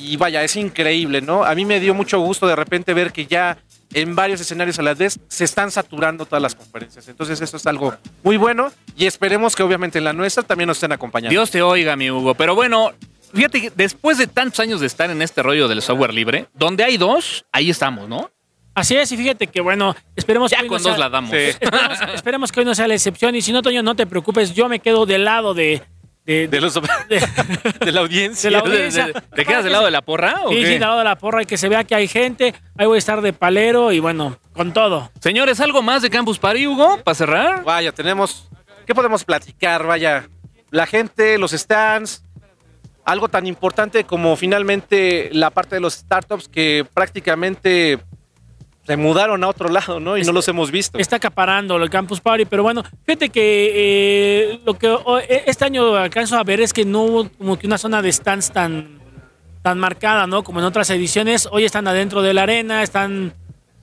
Y vaya, es increíble, ¿no? A mí me dio mucho gusto de repente ver que ya en varios escenarios a la vez se están saturando todas las conferencias. Entonces, eso es algo muy bueno y esperemos que obviamente en la nuestra también nos estén acompañando. Dios te oiga, mi Hugo. Pero bueno, fíjate que después de tantos años de estar en este rollo del software libre, donde hay dos, ahí estamos, ¿no? Así es, y fíjate que bueno, esperemos Ya que hoy con no dos sea- la damos. Esperemos, esperemos que hoy no sea la excepción. Y si no, Toño, no te preocupes, yo me quedo del lado de. De, de, los- de la audiencia. De la ¿De- de- de- ¿Te quedas del lado de la porra o Sí, qué? sí, del lado de la porra y que se vea que hay gente. Ahí voy a estar de palero y bueno, con todo. Señores, ¿algo más de Campus Party, Hugo? ¿Para cerrar? Vaya, tenemos. ¿Qué podemos platicar? Vaya, la gente, los stands, algo tan importante como finalmente la parte de los startups que prácticamente se mudaron a otro lado, ¿no? Y no los hemos visto. Está acaparando el Campus Party, pero bueno, fíjate que eh, lo que eh, este año alcanzo a ver es que no hubo como que una zona de stands tan, tan marcada, ¿no? Como en otras ediciones. Hoy están adentro de la arena, están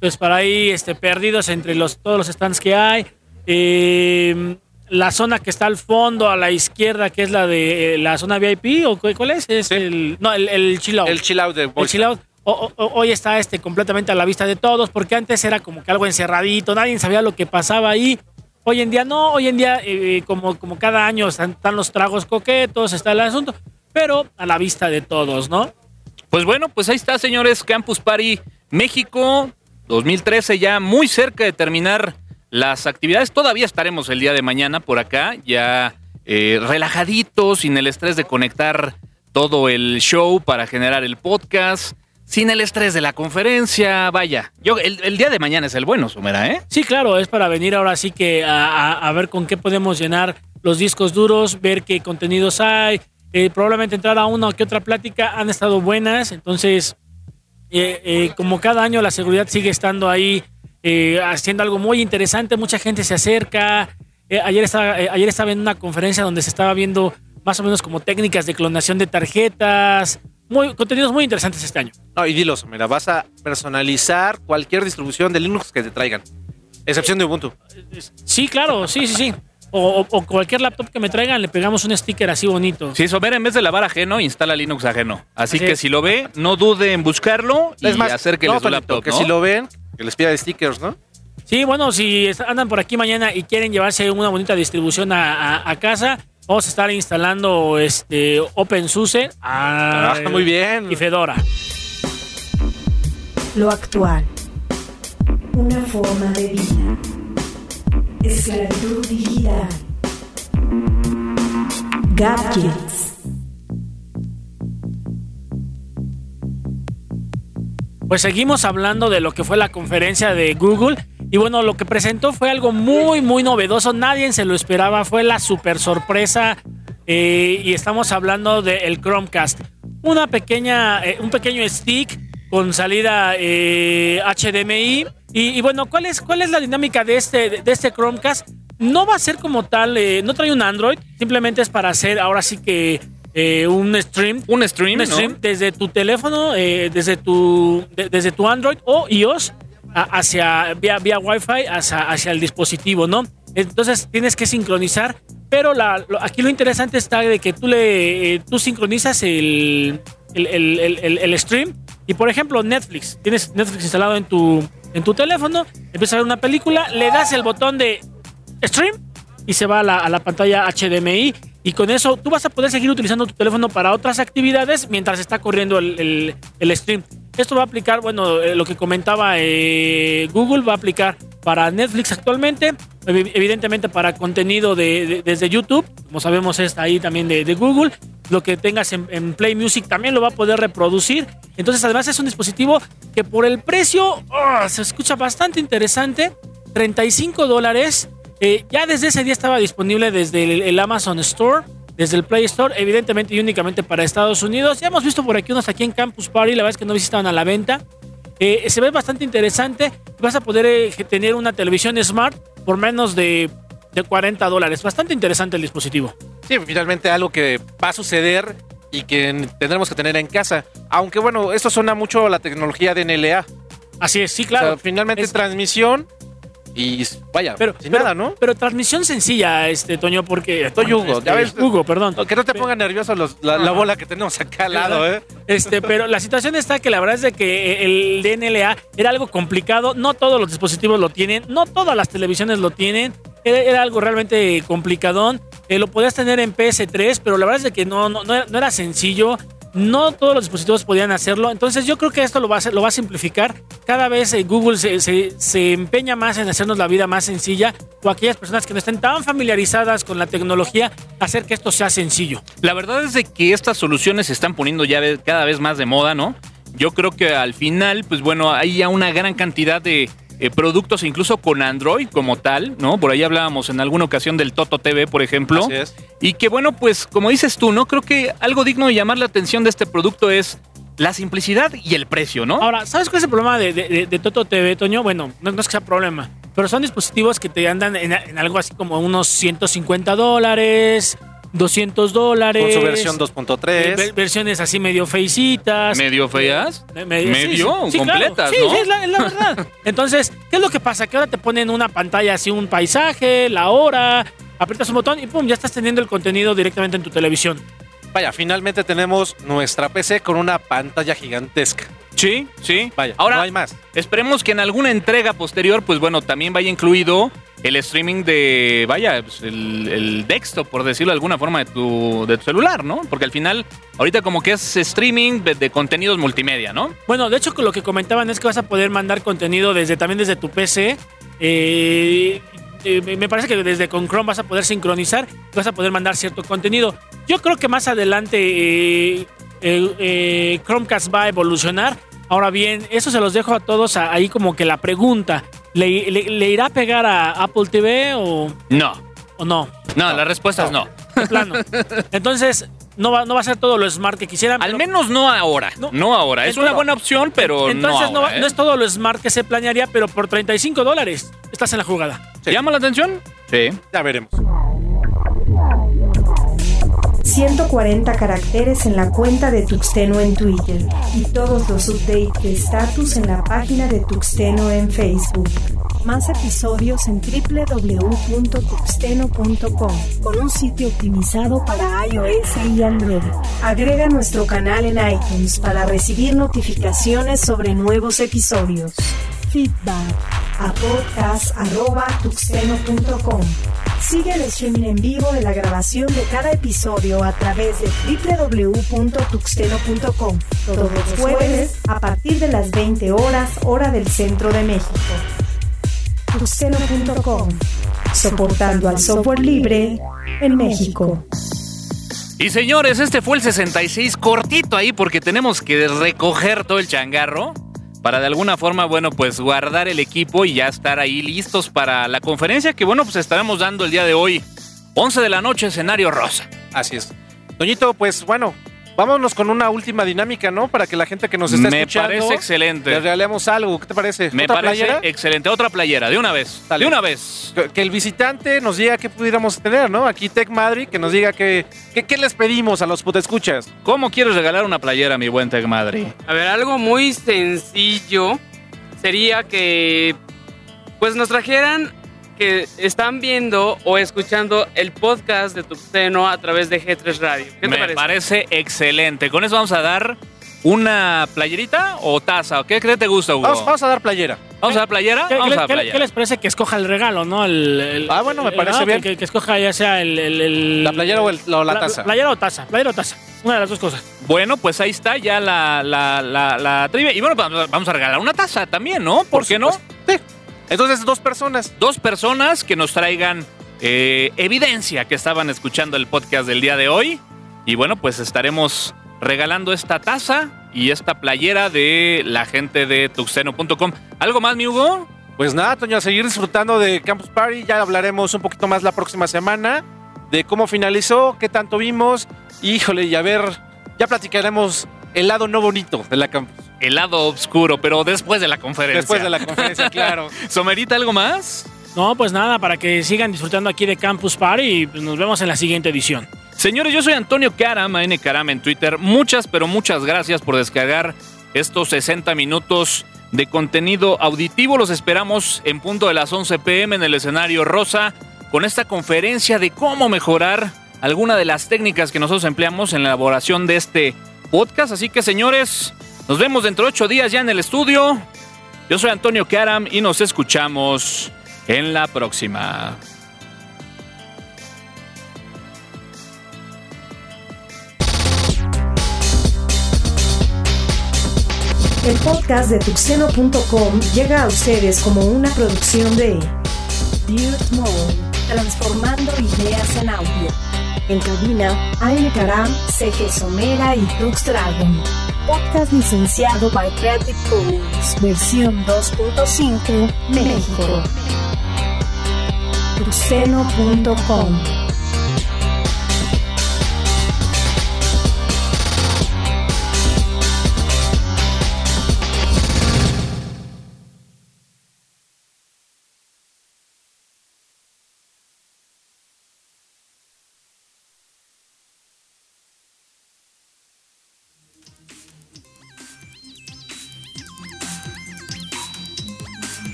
pues para ahí este, perdidos entre los, todos los stands que hay. Eh, la zona que está al fondo, a la izquierda, que es la de eh, la zona VIP, ¿o cu- cuál es? Es el, no, el, el chill out. El chill out de El chill out, hoy está este completamente a la vista de todos, porque antes era como que algo encerradito, nadie sabía lo que pasaba ahí. Hoy en día no, hoy en día eh, como, como cada año están, están los tragos coquetos, está el asunto, pero a la vista de todos, ¿no? Pues bueno, pues ahí está, señores. Campus Party México 2013, ya muy cerca de terminar las actividades. Todavía estaremos el día de mañana por acá, ya eh, relajaditos, sin el estrés de conectar todo el show para generar el podcast, sin el estrés de la conferencia. Vaya, yo el, el día de mañana es el bueno, Sumera, ¿eh? Sí, claro, es para venir ahora sí que a, ver con qué podemos llenar los discos duros, ver qué contenidos hay, eh, probablemente entrar a una o que otra plática, han estado buenas, entonces eh, eh, como cada año la seguridad sigue estando ahí eh, haciendo algo muy interesante, mucha gente se acerca. Eh, ayer, estaba, eh, ayer estaba en una conferencia donde se estaba viendo más o menos como técnicas de clonación de tarjetas, muy, contenidos muy interesantes este año. No, y dilos, mira, vas a personalizar cualquier distribución de Linux que te traigan. Excepción de Ubuntu. Sí, claro, sí, sí, sí. O, cualquier laptop que me traigan, le pegamos un sticker así bonito. Si Somera en vez de lavar ajeno, instala Linux ajeno. Así Así que es. si lo ve, no dude en buscarlo y Es más, acérquele no, su Toñito, laptop, que ¿no? si lo ven, que les pida stickers, ¿no? Sí, bueno, si andan por aquí mañana y quieren llevarse una bonita distribución a, a- a casa, vamos a estar instalando este OpenSUSE Ah, muy bien. y Fedora. Lo actual. Una forma de vida. Esclavitud digital. Gadgets. Pues seguimos hablando de lo que fue la conferencia de Google. Y bueno, lo que presentó fue algo muy, muy novedoso. Nadie se lo esperaba. Fue la super sorpresa. eh, y estamos hablando del Chromecast. Una pequeña, eh, un pequeño stick con salida eh, HDMI. Y, y bueno, ¿cuál es, ¿cuál es la dinámica de este, de este Chromecast? No va a ser como tal, eh, no trae un Android. Simplemente es para hacer ahora sí que eh, un stream Un stream, un ¿no? stream desde tu teléfono, eh, desde tu de- desde tu Android o iOS hacia vía, vía Wi-Fi hacia, hacia el dispositivo, ¿no? Entonces tienes que sincronizar, pero aquí lo interesante está de que tú le eh, tú sincronizas el, el, el- stream y por ejemplo Netflix, tienes Netflix instalado en tu en tu teléfono, empiezas a ver una película, le das el botón de stream y se va a la, a la pantalla HDMI. Y con eso tú vas a poder seguir utilizando tu teléfono para otras actividades mientras está corriendo el- el stream. Esto va a aplicar, bueno, eh, lo que comentaba eh, Google va a aplicar para Netflix actualmente, evi- evidentemente para contenido de, de- desde YouTube, como sabemos está ahí también de, Google. Lo que tengas en, Play Music también lo va a poder reproducir. Entonces, además es un dispositivo que por el precio ah, se escucha bastante interesante. 35 dólares. Eh, ya desde ese día estaba disponible desde el Amazon Store, desde el Play Store, evidentemente y únicamente para Estados Unidos. Ya hemos visto por aquí unos aquí en Campus Party, la verdad es que no estaban a la venta. Eh, se ve bastante interesante. Vas a poder eh, tener una televisión smart por menos de, de 40 dólares. Bastante interesante el dispositivo. Sí, finalmente algo que va a suceder y que tendremos que tener en casa. Aunque bueno, esto suena mucho a la tecnología de NLA. Así es, sí, O claro. sea, finalmente Es- transmisión y vaya, pero, sin pero- nada, ¿no? Pero transmisión sencilla, este Toño, porque. Estoy Hugo, Este, ya ves. Hugo, perdón. Que no te ponga nervioso los- la, la bola que tenemos acá al lado, ¿eh? Este, pero la situación está que la verdad es de que el DNLA era algo complicado. No todos los dispositivos lo tienen, no todas las televisiones lo tienen. Era, era algo realmente complicadón. Eh, lo podías tener en PS3, pero la verdad es de que no, no, no era, no era sencillo. No todos los dispositivos podían hacerlo. Entonces yo creo que esto lo va a, simplificar. Cada vez eh, Google se, empeña más en hacernos la vida más sencilla. O aquellas personas que no estén tan familiarizadas con la tecnología, hacer que esto sea sencillo. La verdad es de que estas soluciones se están poniendo ya cada vez más de moda, ¿no? Yo creo que al final, pues bueno, hay ya una gran cantidad de eh, productos, incluso con Android como tal, ¿no? Por ahí hablábamos en alguna ocasión del Toto TV, por ejemplo. Así es. Y que bueno, pues como dices tú, ¿no? Creo que algo digno de llamar la atención de este producto es la simplicidad y el precio, ¿no? Ahora, ¿sabes cuál es el problema de, de- de- de Toto TV, Toño? Bueno, no, no es que sea problema, pero son dispositivos que te andan en, en algo así como unos 150 dólares, 200 dólares. Con su versión eh, 2.3. ver- versiones así medio feicitas. Medio feas. Me- Medio, claro. completas, Sí, ¿no? sí, es la, es la verdad. Entonces, ¿qué es lo que pasa? Que ahora te ponen una pantalla así, un paisaje, la hora, aprietas un botón y pum, ya estás teniendo el contenido directamente en tu televisión. Vaya, finalmente tenemos nuestra PC con una pantalla gigantesca. Sí, sí. Vaya, Ahora, no hay más. Esperemos que en alguna entrega posterior, pues bueno, también vaya incluido el streaming de, vaya, pues, el, el desktop, por decirlo de alguna forma, de tu, de tu celular, ¿no? Porque al final, ahorita como que es streaming de, de contenidos multimedia, ¿no? Bueno, de hecho, lo que comentaban es que vas a poder mandar contenido desde también desde tu PC. Eh, eh, me parece que desde con Chrome vas a poder sincronizar, vas a poder mandar cierto contenido. Yo creo que más adelante eh, eh, Chromecast va a evolucionar. Ahora bien, eso se los dejo a todos ahí como que la pregunta. ¿Le, le- le irá a pegar a Apple TV o, No. o no? No, la respuesta es no. De plano. Entonces, no va, no va a ser todo lo smart que quisieran. Al pero- menos no ahora. No, No. ahora. Es una buena opción, pero Entonces no no, ahora, no ¿eh? es todo lo smart que se planearía, pero por 35 dólares estás en la jugada. ¿Te llama la atención? Sí. Ya veremos. 140 caracteres en la cuenta de Tuxteno en Twitter y todos los updates de estatus en la página de Tuxteno en Facebook. Más episodios en www.tuxteno.com con un sitio optimizado para iOS y Android. Agrega nuestro canal en iTunes para recibir notificaciones sobre nuevos episodios. Feedback a podcast.tuxteno.com. Sigue el streaming en vivo de la grabación de cada episodio a través de www.tuxteno.com todos los jueves a partir de las 20 horas hora del centro de México. Tuxteno.com Soportando al software libre en México. Y señores, este fue el 66 cortito ahí porque tenemos que recoger todo el changarro para de alguna forma, bueno, pues guardar el equipo y ya estar ahí listos para la conferencia que, bueno, pues estaremos dando el día de hoy, 11 de la noche, escenario rosa. Así es. Doñito, pues bueno, vámonos con una última dinámica, ¿no? Para que la gente que nos está Me escuchando. parece excelente. Le regalemos algo. ¿Qué te parece? Me ¿Otra parece playera? excelente. Otra playera, de una vez. Dale. De una vez. Que- Que el visitante nos diga qué pudiéramos tener, ¿no? Aquí Tech Madrid, que nos diga qué, qué, qué les pedimos a los sería que pues nos trajeran que están viendo o escuchando el podcast de Tuxteno a través de G3 Radio. ¿Qué te Me parece? parece excelente. Con eso vamos a dar una playerita o taza. ¿Qué, qué te gusta, Hugo? Vamos, vamos a dar playera. ¿Vamos a dar playera? ¿Qué, Vamos qué- a playera. qué les parece que escoja el regalo, no? El, el- Ah, bueno, me el- parece bien. Que, que escoja ya sea el, el- el- La playera o, el- o la taza. Playera o taza. Playera o taza. Una de las dos cosas. Bueno, pues ahí está ya la, la, la, la trivia. Y bueno, vamos a- vamos a regalar una taza también, ¿no? ¿Por, qué no? Sí. Entonces, dos personas. Dos personas que nos traigan eh, evidencia que estaban escuchando el podcast del día de hoy. Y bueno, pues estaremos regalando esta taza y esta playera de la gente de tuxeno.com. ¿Algo más, mi Hugo? Pues nada, Toño, a seguir disfrutando de Campus Party. Ya hablaremos un poquito más la próxima semana de cómo finalizó, qué tanto vimos. Híjole, y a ver, ya platicaremos el lado no bonito de la campus. El lado oscuro, pero después de la conferencia. Después de la conferencia, claro. ¿Somerita algo más? No, pues nada, para que sigan disfrutando aquí de Campus Party y pues, nos vemos en la siguiente edición. Señores, yo soy Antonio Karam, N Karam en Twitter. Muchas, pero muchas gracias por descargar estos 60 minutos de contenido auditivo. Los esperamos en punto de las 11 pm en el escenario rosa con esta conferencia de cómo mejorar alguna de las técnicas que nosotros empleamos en la elaboración de este podcast. Así que, señores, nos vemos dentro de ocho días ya en el estudio. Yo soy Antonio Karam y nos escuchamos en la próxima. El podcast de tuxeno.com llega a ustedes como una producción de Mode, transformando ideas en audio. En cabina, Aine Karam, CG Somera y Tux Dragon. Podcast licenciado by Creative Commons, versión 2.5, México. Tuxeno.com